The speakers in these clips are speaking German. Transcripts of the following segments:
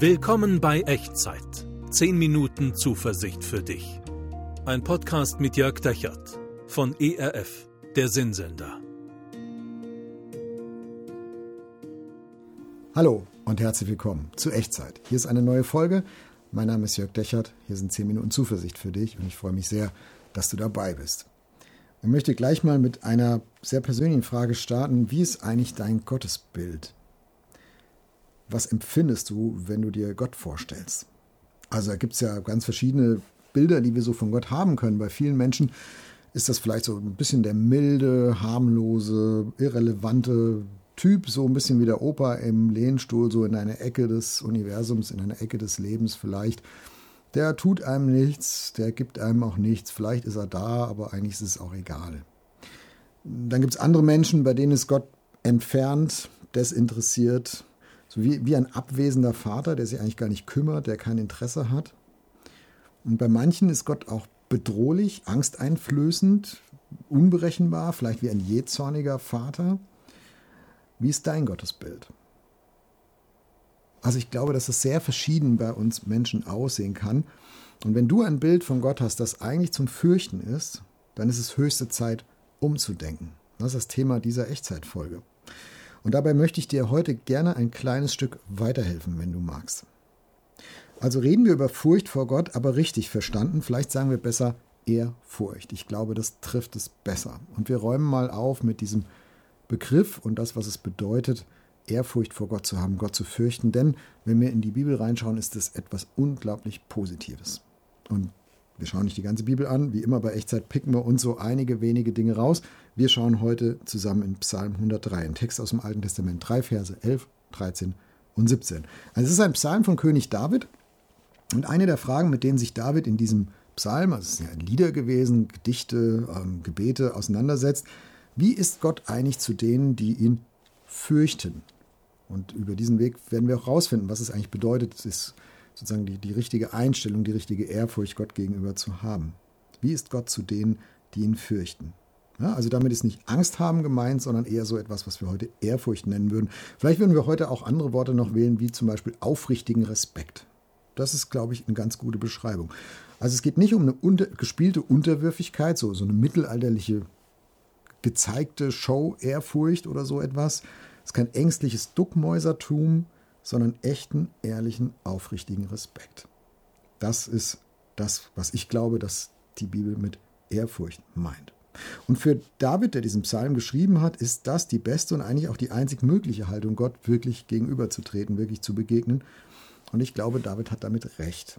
Willkommen bei Echtzeit. 10 Minuten Zuversicht für dich. Ein Podcast mit Jörg Dechert von ERF, der Sinnsender. Hallo und herzlich willkommen zu Echtzeit. Hier ist eine neue Folge. Mein Name ist Jörg Dechert. Hier sind 10 Minuten Zuversicht für dich und ich freue mich sehr, dass du dabei bist. Ich möchte gleich mal mit einer sehr persönlichen Frage starten. Wie ist eigentlich dein Gottesbild? Was empfindest du, wenn du dir Gott vorstellst? Also da gibt es ja ganz verschiedene Bilder, die wir so von Gott haben können. Bei vielen Menschen ist das vielleicht so ein bisschen der milde, harmlose, irrelevante Typ, so ein bisschen wie der Opa im Lehnstuhl, so in einer Ecke des Universums, in einer Ecke des Lebens vielleicht. Der tut einem nichts, der gibt einem auch nichts. Vielleicht ist er da, aber eigentlich ist es auch egal. Dann gibt es andere Menschen, bei denen ist Gott entfernt, desinteressiert, so wie, wie ein abwesender Vater, der sich eigentlich gar nicht kümmert, der kein Interesse hat. Und bei manchen ist Gott auch bedrohlich, angsteinflößend, unberechenbar, vielleicht wie ein jähzorniger Vater. Wie ist dein Gottesbild? Also ich glaube, dass es sehr verschieden bei uns Menschen aussehen kann. Und wenn du ein Bild von Gott hast, das eigentlich zum Fürchten ist, dann ist es höchste Zeit, umzudenken. Das ist das Thema dieser Echtzeitfolge. Und dabei möchte ich dir heute gerne ein kleines Stück weiterhelfen, wenn du magst. Also reden wir über Furcht vor Gott, aber richtig verstanden. Vielleicht sagen wir besser Ehrfurcht. Ich glaube, das trifft es besser. Und wir räumen mal auf mit diesem Begriff und das, was es bedeutet, Ehrfurcht vor Gott zu haben, Gott zu fürchten. Denn wenn wir in die Bibel reinschauen, ist es etwas unglaublich Positives. Und wir schauen nicht die ganze Bibel an. Wie immer bei Echtzeit picken wir uns so einige wenige Dinge raus. Wir schauen heute zusammen in Psalm 103, ein Text aus dem Alten Testament, drei Verse 11, 13 und 17. Also es ist ein Psalm von König David. Und eine der Fragen, mit denen sich David in diesem Psalm, also es sind ja Lieder gewesen, Gedichte, ähm, Gebete auseinandersetzt, wie ist Gott eigentlich zu denen, die ihn fürchten? Und über diesen Weg werden wir auch herausfinden, was es eigentlich bedeutet. Es ist sozusagen die, die richtige Einstellung, die richtige Ehrfurcht Gott gegenüber zu haben. Wie ist Gott zu denen, die ihn fürchten? Ja, also damit ist nicht Angst haben gemeint, sondern eher so etwas, was wir heute Ehrfurcht nennen würden. Vielleicht würden wir heute auch andere Worte noch wählen, wie zum Beispiel aufrichtigen Respekt. Das ist, glaube ich, eine ganz gute Beschreibung. Also es geht nicht um eine unter, gespielte Unterwürfigkeit, so, so eine mittelalterliche gezeigte Show-Ehrfurcht oder so etwas. Es ist kein ängstliches Duckmäusertum, sondern echten, ehrlichen, aufrichtigen Respekt. Das ist das, was ich glaube, dass die Bibel mit Ehrfurcht meint. Und für David, der diesen Psalm geschrieben hat, ist das die beste und eigentlich auch die einzig mögliche Haltung, Gott wirklich gegenüberzutreten, wirklich zu begegnen. Und ich glaube, David hat damit recht.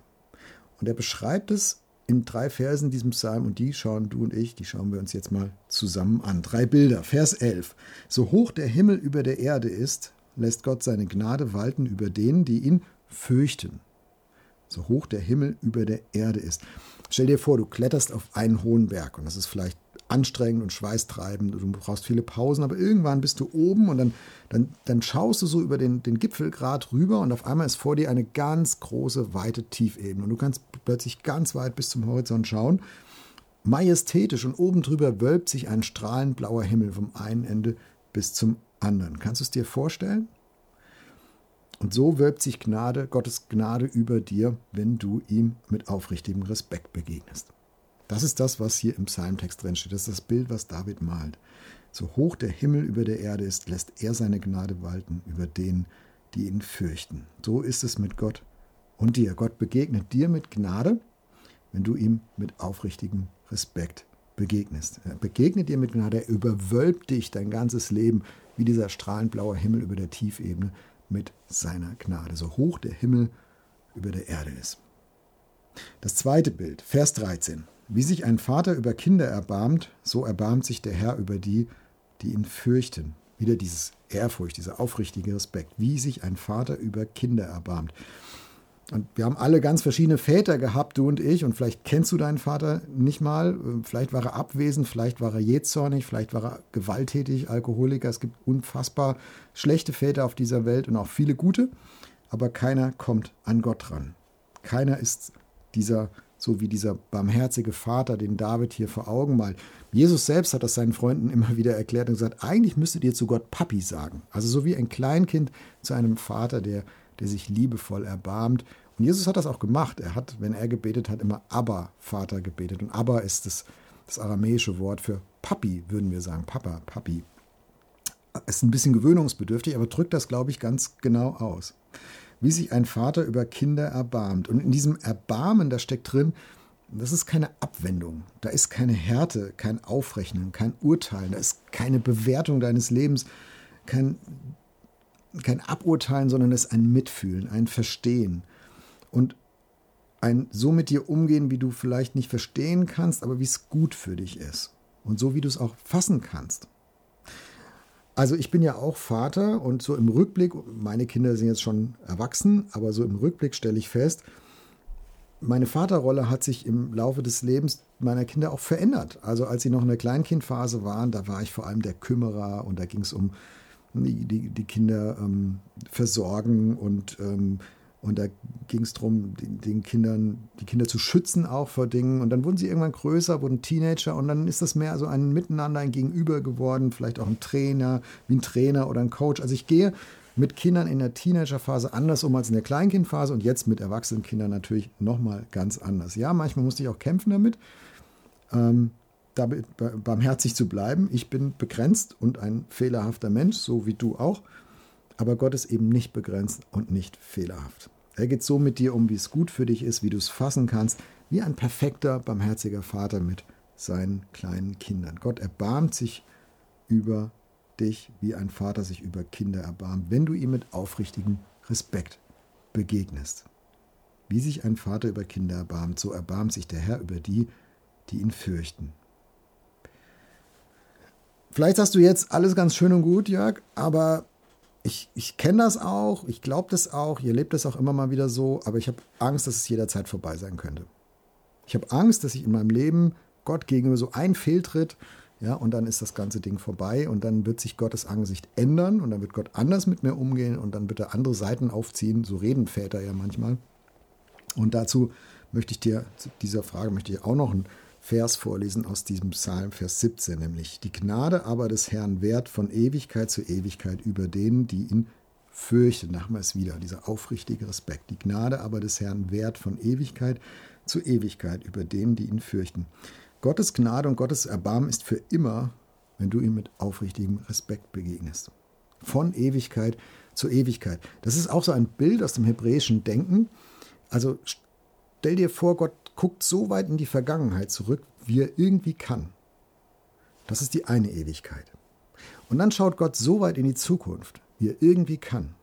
Und er beschreibt es in drei Versen diesem Psalm und die schauen du und ich, die schauen wir uns jetzt mal zusammen an. Drei Bilder. Vers 11. So hoch der Himmel über der Erde ist, lässt Gott seine Gnade walten über denen, die ihn fürchten. So hoch der Himmel über der Erde ist. Stell dir vor, du kletterst auf einen hohen Berg und das ist vielleicht anstrengend und schweißtreibend und du brauchst viele Pausen, aber irgendwann bist du oben und dann, dann, dann schaust du so über den, den Gipfelgrad rüber und auf einmal ist vor dir eine ganz große, weite Tiefebene und du kannst plötzlich ganz weit bis zum Horizont schauen. Majestätisch und oben drüber wölbt sich ein strahlend blauer Himmel vom einen Ende bis zum anderen. Kannst du es dir vorstellen? Und so wölbt sich Gnade, Gottes Gnade über dir, wenn du ihm mit aufrichtigem Respekt begegnest. Das ist das, was hier im Psalmtext drin steht. Das ist das Bild, was David malt. So hoch der Himmel über der Erde ist, lässt er seine Gnade walten über denen, die ihn fürchten. So ist es mit Gott und dir. Gott begegnet dir mit Gnade, wenn du ihm mit aufrichtigem Respekt begegnest. Er begegnet dir mit Gnade, er überwölbt dich dein ganzes Leben wie dieser strahlend blaue Himmel über der Tiefebene mit seiner Gnade, so hoch der Himmel über der Erde ist. Das zweite Bild, Vers 13. Wie sich ein Vater über Kinder erbarmt, so erbarmt sich der Herr über die, die ihn fürchten. Wieder dieses Ehrfurcht, dieser aufrichtige Respekt. Wie sich ein Vater über Kinder erbarmt. Und wir haben alle ganz verschiedene Väter gehabt, du und ich. Und vielleicht kennst du deinen Vater nicht mal. Vielleicht war er abwesend, vielleicht war er jähzornig, vielleicht war er gewalttätig, Alkoholiker. Es gibt unfassbar schlechte Väter auf dieser Welt und auch viele gute. Aber keiner kommt an Gott ran. Keiner ist dieser, so wie dieser barmherzige Vater, den David hier vor Augen malt. Jesus selbst hat das seinen Freunden immer wieder erklärt und gesagt, eigentlich müsstet ihr zu Gott Papi sagen. Also so wie ein Kleinkind zu einem Vater, der der sich liebevoll erbarmt. Und Jesus hat das auch gemacht. Er hat, wenn er gebetet hat, immer Abba, Vater gebetet. Und Abba ist das, das aramäische Wort für Papi, würden wir sagen. Papa, Papi. Ist ein bisschen gewöhnungsbedürftig, aber drückt das, glaube ich, ganz genau aus. Wie sich ein Vater über Kinder erbarmt. Und in diesem Erbarmen, da steckt drin, das ist keine Abwendung. Da ist keine Härte, kein Aufrechnen, kein Urteilen. Da ist keine Bewertung deines Lebens, kein, kein Aburteilen, sondern es ist ein Mitfühlen, ein Verstehen. Und ein so mit dir umgehen, wie du vielleicht nicht verstehen kannst, aber wie es gut für dich ist. Und so wie du es auch fassen kannst. Also ich bin ja auch Vater und so im Rückblick, meine Kinder sind jetzt schon erwachsen, aber so im Rückblick stelle ich fest, meine Vaterrolle hat sich im Laufe des Lebens meiner Kinder auch verändert. Also als sie noch in der Kleinkindphase waren, da war ich vor allem der Kümmerer und da ging es um die, die, Kinder ähm, versorgen und, ähm, und da ging es darum, den, den, Kindern, die Kinder zu schützen auch vor Dingen. Und dann wurden sie irgendwann größer, wurden Teenager und dann ist das mehr so ein Miteinander, ein Gegenüber geworden, vielleicht auch ein Trainer, wie ein Trainer oder ein Coach. Also ich gehe mit Kindern in der Teenagerphase anders um als in der Kleinkindphase und jetzt mit erwachsenen Kindern natürlich nochmal ganz anders. Ja, manchmal musste ich auch kämpfen damit, ähm, damit barmherzig zu bleiben. Ich bin begrenzt und ein fehlerhafter Mensch, so wie du auch. Aber Gott ist eben nicht begrenzt und nicht fehlerhaft. Er geht so mit dir um, wie es gut für dich ist, wie du es fassen kannst, wie ein perfekter, barmherziger Vater mit seinen kleinen Kindern. Gott erbarmt sich über dich, wie ein Vater sich über Kinder erbarmt, wenn du ihm mit aufrichtigem Respekt begegnest. Wie sich ein Vater über Kinder erbarmt, so erbarmt sich der Herr über die, die ihn fürchten. Vielleicht hast du jetzt alles ganz schön und gut, Jörg, aber ich, ich kenne das auch, ich glaube das auch, ihr lebt das auch immer mal wieder so, aber ich habe Angst, dass es jederzeit vorbei sein könnte. Ich habe Angst, dass ich in meinem Leben Gott gegenüber so ein Fehltritt ja, und dann ist das ganze Ding vorbei und dann wird sich Gottes Angesicht ändern und dann wird Gott anders mit mir umgehen und dann wird er andere Seiten aufziehen. So reden Väter ja manchmal. Und dazu möchte ich dir, zu dieser Frage möchte ich auch noch einen Vers vorlesen aus diesem Psalm, Vers 17, nämlich die Gnade aber des Herrn währt von Ewigkeit zu Ewigkeit über denen, die ihn fürchten. Es wieder, dieser aufrichtige Respekt. Die Gnade aber des Herrn währt von Ewigkeit zu Ewigkeit über denen, die ihn fürchten. Gottes Gnade und Gottes Erbarmen ist für immer, wenn du ihm mit aufrichtigem Respekt begegnest. Von Ewigkeit zu Ewigkeit. Das ist auch so ein Bild aus dem hebräischen Denken. Also stell dir vor, Gott guckt so weit in die Vergangenheit zurück, wie er irgendwie kann. Das ist die eine Ewigkeit. Und dann schaut Gott so weit in die Zukunft, wie er irgendwie kann.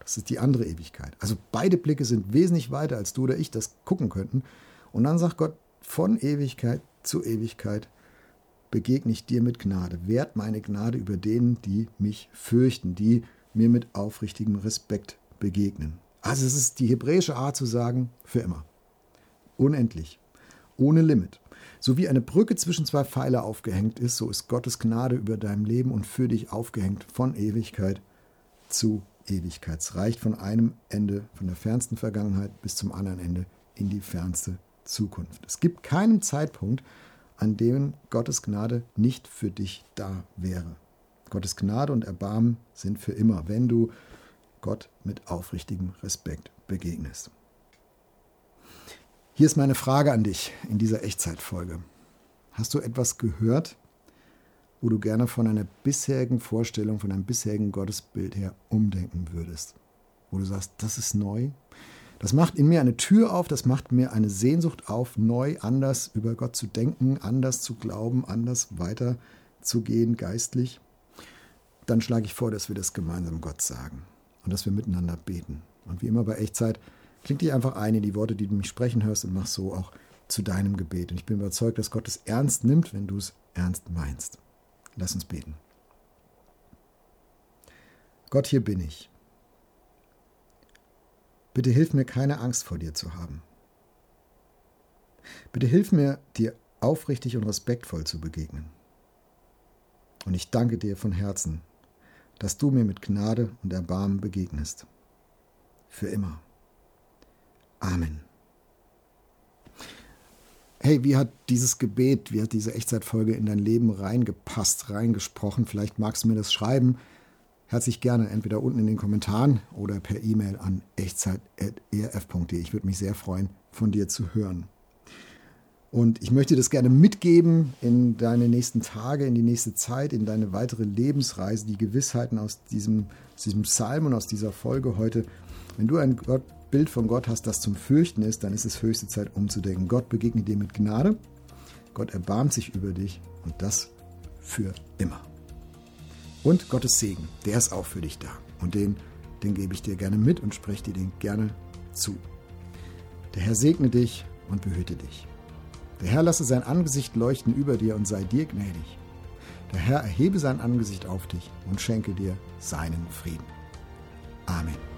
Das ist die andere Ewigkeit. Also beide Blicke sind wesentlich weiter, als du oder ich das gucken könnten. Und dann sagt Gott, von Ewigkeit zu Ewigkeit begegne ich dir mit Gnade. Wert meine Gnade über denen, die mich fürchten, die mir mit aufrichtigem Respekt begegnen. Also es ist die hebräische Art zu sagen, für immer. Unendlich. Ohne Limit. So wie eine Brücke zwischen zwei Pfeiler aufgehängt ist, so ist Gottes Gnade über deinem Leben und für dich aufgehängt von Ewigkeit zu Ewigkeit. Es reicht von einem Ende, von der fernsten Vergangenheit bis zum anderen Ende in die fernste Zukunft. Es gibt keinen Zeitpunkt, an dem Gottes Gnade nicht für dich da wäre. Gottes Gnade und Erbarmen sind für immer, wenn du Gott mit aufrichtigem Respekt begegnest. Hier ist meine Frage an dich in dieser Echtzeitfolge. Hast du etwas gehört, wo du gerne von einer bisherigen Vorstellung, von einem bisherigen Gottesbild her umdenken würdest? Wo du sagst, das ist neu, das macht in mir eine Tür auf, das macht mir eine Sehnsucht auf, neu, anders über Gott zu denken, anders zu glauben, anders weiterzugehen geistlich. Dann schlage ich vor, dass wir das gemeinsam Gott sagen und dass wir miteinander beten. Und wie immer bei Echtzeit, klingt dich einfach ein in die Worte, die du mich sprechen hörst und mach so auch zu deinem Gebet. Und ich bin überzeugt, dass Gott es ernst nimmt, wenn du es ernst meinst. Lass uns beten. Gott, hier bin ich. Bitte hilf mir, keine Angst vor dir zu haben. Bitte hilf mir, dir aufrichtig und respektvoll zu begegnen. Und ich danke dir von Herzen, dass du mir mit Gnade und Erbarmen begegnest. Für immer. Amen. Hey, wie hat dieses Gebet, wie hat diese Echtzeitfolge in dein Leben reingepasst, reingesprochen? Vielleicht magst du mir das schreiben herzlich gerne entweder unten in den Kommentaren oder per E-Mail an echtzeit.erf.de. Ich würde mich sehr freuen, von dir zu hören. Und ich möchte das gerne mitgeben in deine nächsten Tage, in die nächste Zeit, in deine weitere Lebensreise, die Gewissheiten aus diesem, aus diesem Psalm und aus dieser Folge heute. Wenn du ein Gott, Bild von Gott hast, das zum Fürchten ist, dann ist es höchste Zeit umzudenken. Gott begegnet dir mit Gnade, Gott erbarmt sich über dich und das für immer. Und Gottes Segen, der ist auch für dich da. Und den, den gebe ich dir gerne mit und spreche dir den gerne zu. Der Herr segne dich und behüte dich. Der Herr lasse sein Angesicht leuchten über dir und sei dir gnädig. Der Herr erhebe sein Angesicht auf dich und schenke dir seinen Frieden. Amen.